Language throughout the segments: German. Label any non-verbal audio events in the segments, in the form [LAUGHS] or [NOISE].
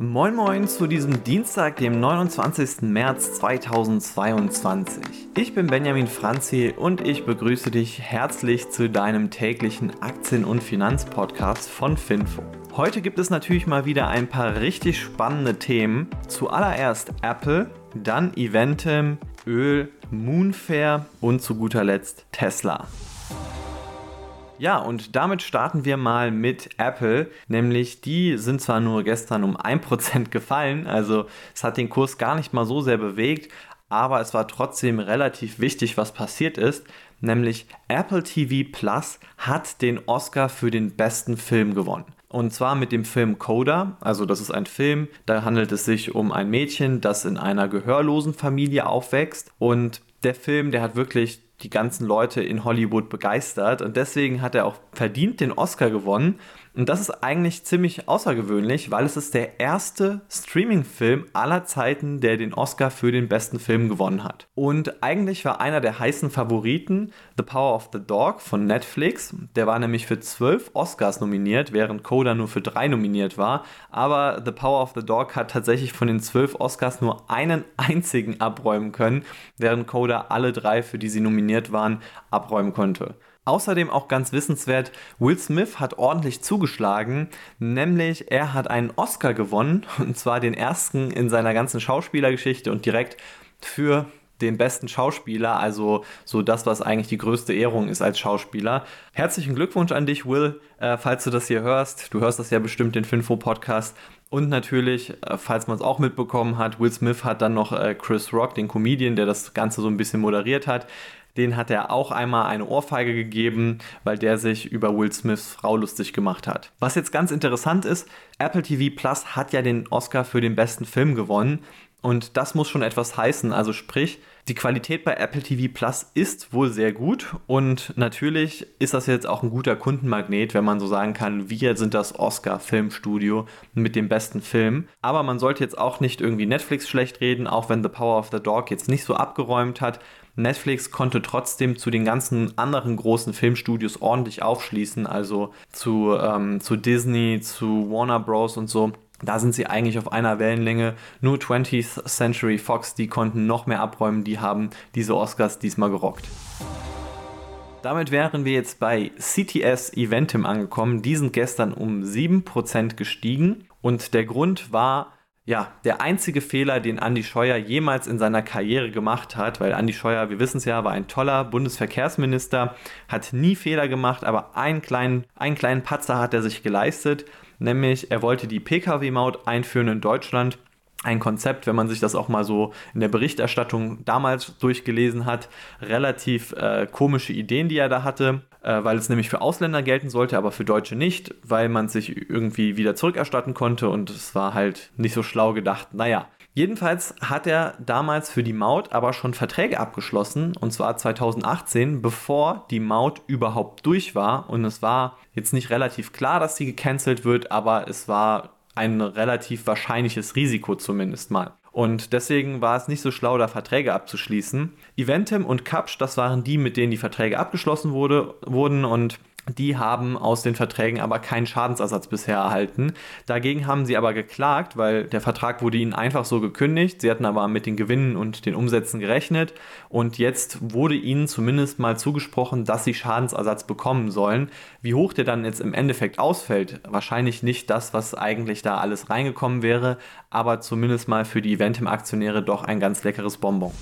Moin Moin zu diesem Dienstag, dem 29. März 2022. Ich bin Benjamin Franzi und ich begrüße dich herzlich zu deinem täglichen Aktien- und Finanzpodcast von Finfo. Heute gibt es natürlich mal wieder ein paar richtig spannende Themen. Zuallererst Apple, dann Eventim, Öl, Moonfair und zu guter Letzt Tesla. Ja, und damit starten wir mal mit Apple, nämlich die sind zwar nur gestern um 1% [LAUGHS] gefallen, also es hat den Kurs gar nicht mal so sehr bewegt, aber es war trotzdem relativ wichtig, was passiert ist, nämlich Apple TV Plus hat den Oscar für den besten Film gewonnen. Und zwar mit dem Film Coda, also das ist ein Film, da handelt es sich um ein Mädchen, das in einer gehörlosen Familie aufwächst. Und der Film, der hat wirklich die ganzen Leute in Hollywood begeistert und deswegen hat er auch verdient den Oscar gewonnen und das ist eigentlich ziemlich außergewöhnlich, weil es ist der erste Streaming-Film aller Zeiten, der den Oscar für den besten Film gewonnen hat. Und eigentlich war einer der heißen Favoriten The Power of the Dog von Netflix. Der war nämlich für zwölf Oscars nominiert, während Coda nur für drei nominiert war. Aber The Power of the Dog hat tatsächlich von den zwölf Oscars nur einen einzigen abräumen können, während Coda alle drei, für die sie nominiert waren, abräumen konnte. Außerdem auch ganz wissenswert, Will Smith hat ordentlich zugeschlagen, nämlich er hat einen Oscar gewonnen, [LAUGHS] und zwar den ersten in seiner ganzen Schauspielergeschichte und direkt für den besten Schauspieler, also so das, was eigentlich die größte Ehrung ist als Schauspieler. Herzlichen Glückwunsch an dich, Will, äh, falls du das hier hörst. Du hörst das ja bestimmt den Finfo-Podcast. Und natürlich, äh, falls man es auch mitbekommen hat, Will Smith hat dann noch äh, Chris Rock, den Comedian, der das Ganze so ein bisschen moderiert hat, den hat er auch einmal eine Ohrfeige gegeben, weil der sich über Will Smiths Frau lustig gemacht hat. Was jetzt ganz interessant ist, Apple TV Plus hat ja den Oscar für den besten Film gewonnen und das muss schon etwas heißen. Also sprich, die Qualität bei Apple TV Plus ist wohl sehr gut und natürlich ist das jetzt auch ein guter Kundenmagnet, wenn man so sagen kann, wir sind das Oscar-Filmstudio mit dem besten Film. Aber man sollte jetzt auch nicht irgendwie Netflix schlecht reden, auch wenn The Power of the Dog jetzt nicht so abgeräumt hat. Netflix konnte trotzdem zu den ganzen anderen großen Filmstudios ordentlich aufschließen, also zu, ähm, zu Disney, zu Warner Bros. und so. Da sind sie eigentlich auf einer Wellenlänge. Nur 20th Century Fox, die konnten noch mehr abräumen, die haben diese Oscars diesmal gerockt. Damit wären wir jetzt bei CTS Eventim angekommen. Die sind gestern um 7% gestiegen und der Grund war ja, der einzige Fehler, den Andy Scheuer jemals in seiner Karriere gemacht hat, weil Andy Scheuer, wir wissen es ja, war ein toller Bundesverkehrsminister, hat nie Fehler gemacht, aber einen kleinen, einen kleinen Patzer hat er sich geleistet, nämlich er wollte die Pkw-Maut einführen in Deutschland. Ein Konzept, wenn man sich das auch mal so in der Berichterstattung damals durchgelesen hat, relativ äh, komische Ideen, die er da hatte weil es nämlich für Ausländer gelten sollte, aber für Deutsche nicht, weil man sich irgendwie wieder zurückerstatten konnte und es war halt nicht so schlau gedacht. Naja, Jedenfalls hat er damals für die Maut aber schon Verträge abgeschlossen, und zwar 2018, bevor die Maut überhaupt durch war. Und es war jetzt nicht relativ klar, dass sie gecancelt wird, aber es war ein relativ wahrscheinliches Risiko zumindest mal. Und deswegen war es nicht so schlau, da Verträge abzuschließen. Eventim und Kapsch, das waren die, mit denen die Verträge abgeschlossen wurde, wurden und die haben aus den Verträgen aber keinen Schadensersatz bisher erhalten. Dagegen haben sie aber geklagt, weil der Vertrag wurde ihnen einfach so gekündigt. Sie hatten aber mit den Gewinnen und den Umsätzen gerechnet. Und jetzt wurde ihnen zumindest mal zugesprochen, dass sie Schadensersatz bekommen sollen. Wie hoch der dann jetzt im Endeffekt ausfällt, wahrscheinlich nicht das, was eigentlich da alles reingekommen wäre, aber zumindest mal für die Eventim-Aktionäre doch ein ganz leckeres Bonbon.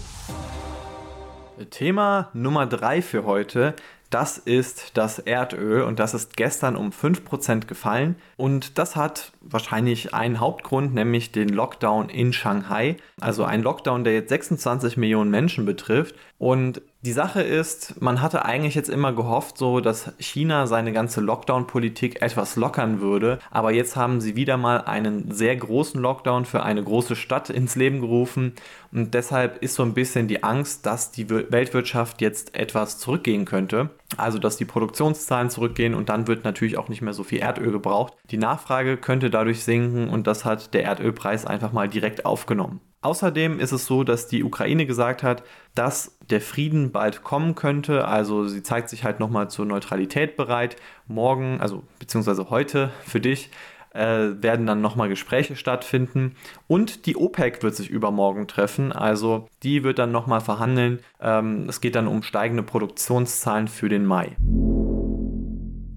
Thema Nummer 3 für heute das ist das Erdöl und das ist gestern um 5% gefallen. Und das hat wahrscheinlich einen Hauptgrund, nämlich den Lockdown in Shanghai. Also ein Lockdown, der jetzt 26 Millionen Menschen betrifft. Und die Sache ist, man hatte eigentlich jetzt immer gehofft, so dass China seine ganze Lockdown-Politik etwas lockern würde, aber jetzt haben sie wieder mal einen sehr großen Lockdown für eine große Stadt ins Leben gerufen. Und deshalb ist so ein bisschen die Angst, dass die Weltwirtschaft jetzt etwas zurückgehen könnte, also dass die Produktionszahlen zurückgehen und dann wird natürlich auch nicht mehr so viel Erdöl gebraucht. Die Nachfrage könnte dadurch sinken und das hat der Erdölpreis einfach mal direkt aufgenommen. Außerdem ist es so, dass die Ukraine gesagt hat, dass der Frieden bald kommen könnte. Also sie zeigt sich halt nochmal zur Neutralität bereit. Morgen, also beziehungsweise heute für dich, werden dann nochmal Gespräche stattfinden. Und die OPEC wird sich übermorgen treffen. Also die wird dann nochmal verhandeln. Ähm, es geht dann um steigende Produktionszahlen für den Mai.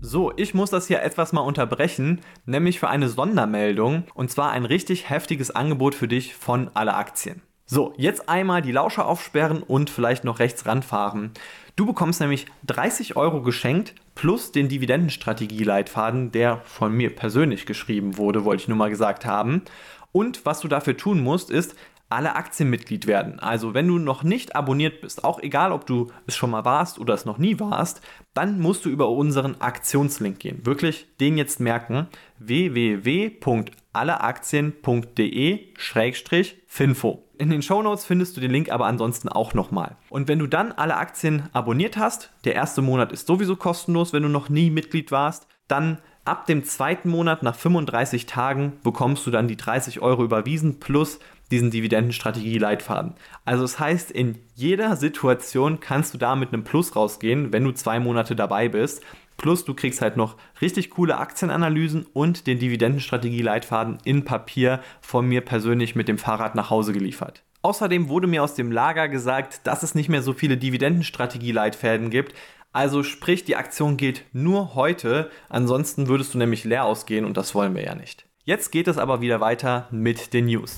So, ich muss das hier etwas mal unterbrechen, nämlich für eine Sondermeldung und zwar ein richtig heftiges Angebot für dich von alle Aktien. So, jetzt einmal die Lauscher aufsperren und vielleicht noch rechts ranfahren. Du bekommst nämlich 30 Euro geschenkt plus den Dividendenstrategie-Leitfaden, der von mir persönlich geschrieben wurde, wollte ich nur mal gesagt haben. Und was du dafür tun musst, ist alle Aktienmitglied werden. Also wenn du noch nicht abonniert bist, auch egal ob du es schon mal warst oder es noch nie warst, dann musst du über unseren Aktionslink gehen. Wirklich den jetzt merken. www.alleaktien.de-finfo. In den Shownotes findest du den Link aber ansonsten auch nochmal. Und wenn du dann alle Aktien abonniert hast, der erste Monat ist sowieso kostenlos, wenn du noch nie Mitglied warst, dann ab dem zweiten Monat nach 35 Tagen bekommst du dann die 30 Euro überwiesen plus diesen Dividendenstrategie-Leitfaden. Also das heißt, in jeder Situation kannst du da mit einem Plus rausgehen, wenn du zwei Monate dabei bist. Plus du kriegst halt noch richtig coole Aktienanalysen und den Dividendenstrategie-Leitfaden in Papier von mir persönlich mit dem Fahrrad nach Hause geliefert. Außerdem wurde mir aus dem Lager gesagt, dass es nicht mehr so viele Dividendenstrategie-Leitfäden gibt. Also sprich, die Aktion gilt nur heute, ansonsten würdest du nämlich leer ausgehen und das wollen wir ja nicht. Jetzt geht es aber wieder weiter mit den News.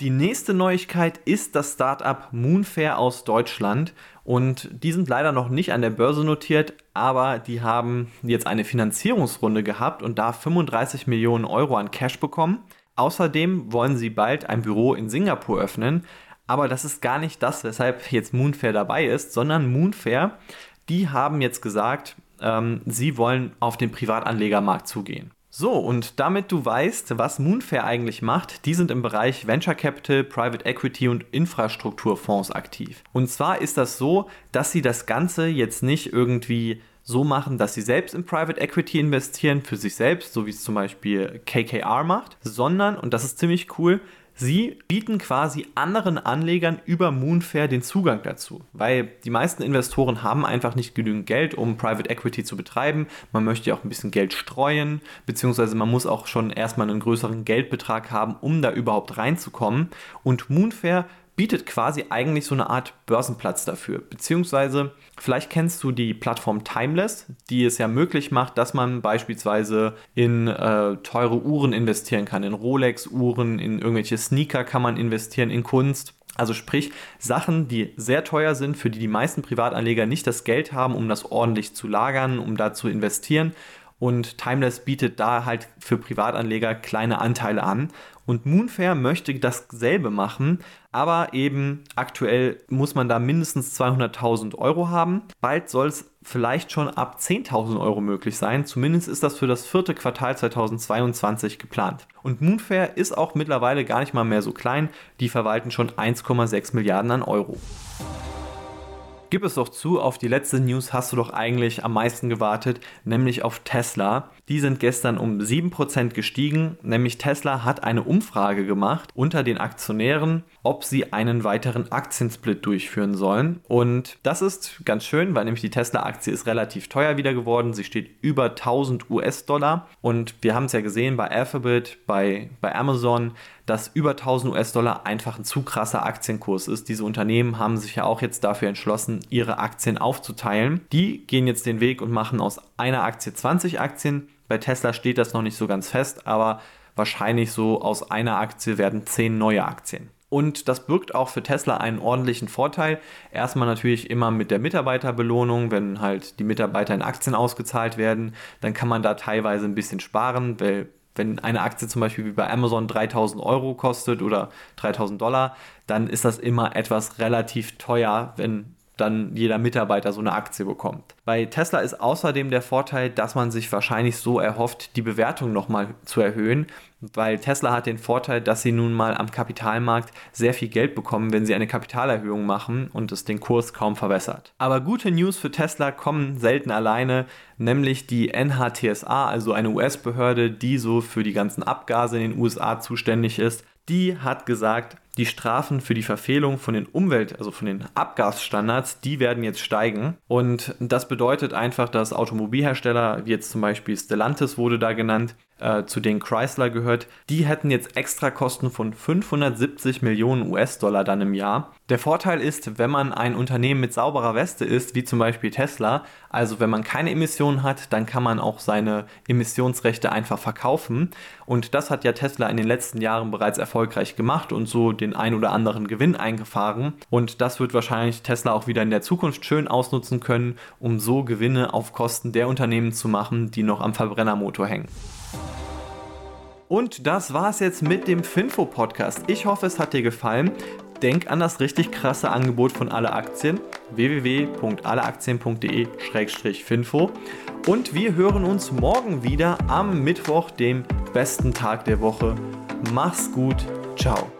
Die nächste Neuigkeit ist das Startup Moonfair aus Deutschland und die sind leider noch nicht an der Börse notiert, aber die haben jetzt eine Finanzierungsrunde gehabt und da 35 Millionen Euro an Cash bekommen. Außerdem wollen sie bald ein Büro in Singapur öffnen, aber das ist gar nicht das, weshalb jetzt Moonfair dabei ist, sondern Moonfair, die haben jetzt gesagt, ähm, sie wollen auf den Privatanlegermarkt zugehen. So, und damit du weißt, was Moonfair eigentlich macht, die sind im Bereich Venture Capital, Private Equity und Infrastrukturfonds aktiv. Und zwar ist das so, dass sie das Ganze jetzt nicht irgendwie so machen, dass sie selbst in Private Equity investieren für sich selbst, so wie es zum Beispiel KKR macht, sondern, und das ist ziemlich cool, Sie bieten quasi anderen Anlegern über Moonfair den Zugang dazu, weil die meisten Investoren haben einfach nicht genügend Geld, um Private Equity zu betreiben. Man möchte ja auch ein bisschen Geld streuen, beziehungsweise man muss auch schon erstmal einen größeren Geldbetrag haben, um da überhaupt reinzukommen. Und Moonfair bietet quasi eigentlich so eine Art Börsenplatz dafür. Beziehungsweise, vielleicht kennst du die Plattform Timeless, die es ja möglich macht, dass man beispielsweise in äh, teure Uhren investieren kann, in Rolex-Uhren, in irgendwelche Sneaker kann man investieren, in Kunst. Also sprich, Sachen, die sehr teuer sind, für die die meisten Privatanleger nicht das Geld haben, um das ordentlich zu lagern, um da zu investieren. Und Timeless bietet da halt für Privatanleger kleine Anteile an. Und Moonfair möchte dasselbe machen, aber eben aktuell muss man da mindestens 200.000 Euro haben. Bald soll es vielleicht schon ab 10.000 Euro möglich sein. Zumindest ist das für das vierte Quartal 2022 geplant. Und Moonfair ist auch mittlerweile gar nicht mal mehr so klein. Die verwalten schon 1,6 Milliarden an Euro. Gib es doch zu, auf die letzte News hast du doch eigentlich am meisten gewartet, nämlich auf Tesla. Die sind gestern um 7% gestiegen, nämlich Tesla hat eine Umfrage gemacht unter den Aktionären, ob sie einen weiteren Aktiensplit durchführen sollen. Und das ist ganz schön, weil nämlich die Tesla-Aktie ist relativ teuer wieder geworden. Sie steht über 1000 US-Dollar. Und wir haben es ja gesehen bei Alphabet, bei, bei Amazon, dass über 1000 US-Dollar einfach ein zu krasser Aktienkurs ist. Diese Unternehmen haben sich ja auch jetzt dafür entschlossen, ihre Aktien aufzuteilen. Die gehen jetzt den Weg und machen aus einer Aktie 20 Aktien. Bei Tesla steht das noch nicht so ganz fest, aber wahrscheinlich so aus einer Aktie werden 10 neue Aktien. Und das birgt auch für Tesla einen ordentlichen Vorteil. Erstmal natürlich immer mit der Mitarbeiterbelohnung, wenn halt die Mitarbeiter in Aktien ausgezahlt werden, dann kann man da teilweise ein bisschen sparen, weil wenn eine Aktie zum Beispiel wie bei Amazon 3000 Euro kostet oder 3000 Dollar, dann ist das immer etwas relativ teuer, wenn dann jeder Mitarbeiter so eine Aktie bekommt. Bei Tesla ist außerdem der Vorteil, dass man sich wahrscheinlich so erhofft, die Bewertung nochmal zu erhöhen, weil Tesla hat den Vorteil, dass sie nun mal am Kapitalmarkt sehr viel Geld bekommen, wenn sie eine Kapitalerhöhung machen und es den Kurs kaum verwässert. Aber gute News für Tesla kommen selten alleine, nämlich die NHTSA, also eine US-Behörde, die so für die ganzen Abgase in den USA zuständig ist, die hat gesagt, die Strafen für die Verfehlung von den Umwelt, also von den Abgasstandards, die werden jetzt steigen. Und das bedeutet einfach, dass Automobilhersteller, wie jetzt zum Beispiel Stellantis wurde da genannt, äh, zu denen Chrysler gehört, die hätten jetzt extra Kosten von 570 Millionen US-Dollar dann im Jahr. Der Vorteil ist, wenn man ein Unternehmen mit sauberer Weste ist, wie zum Beispiel Tesla, also wenn man keine Emissionen hat, dann kann man auch seine Emissionsrechte einfach verkaufen. Und das hat ja Tesla in den letzten Jahren bereits erfolgreich gemacht und so den ein oder anderen Gewinn eingefahren. Und das wird wahrscheinlich Tesla auch wieder in der Zukunft schön ausnutzen können, um so Gewinne auf Kosten der Unternehmen zu machen, die noch am Verbrennermotor hängen. Und das war's jetzt mit dem Finfo-Podcast. Ich hoffe, es hat dir gefallen. Denk an das richtig krasse Angebot von Alle Aktien www.alleaktien.de-finfo und wir hören uns morgen wieder am Mittwoch, dem besten Tag der Woche. Mach's gut, ciao.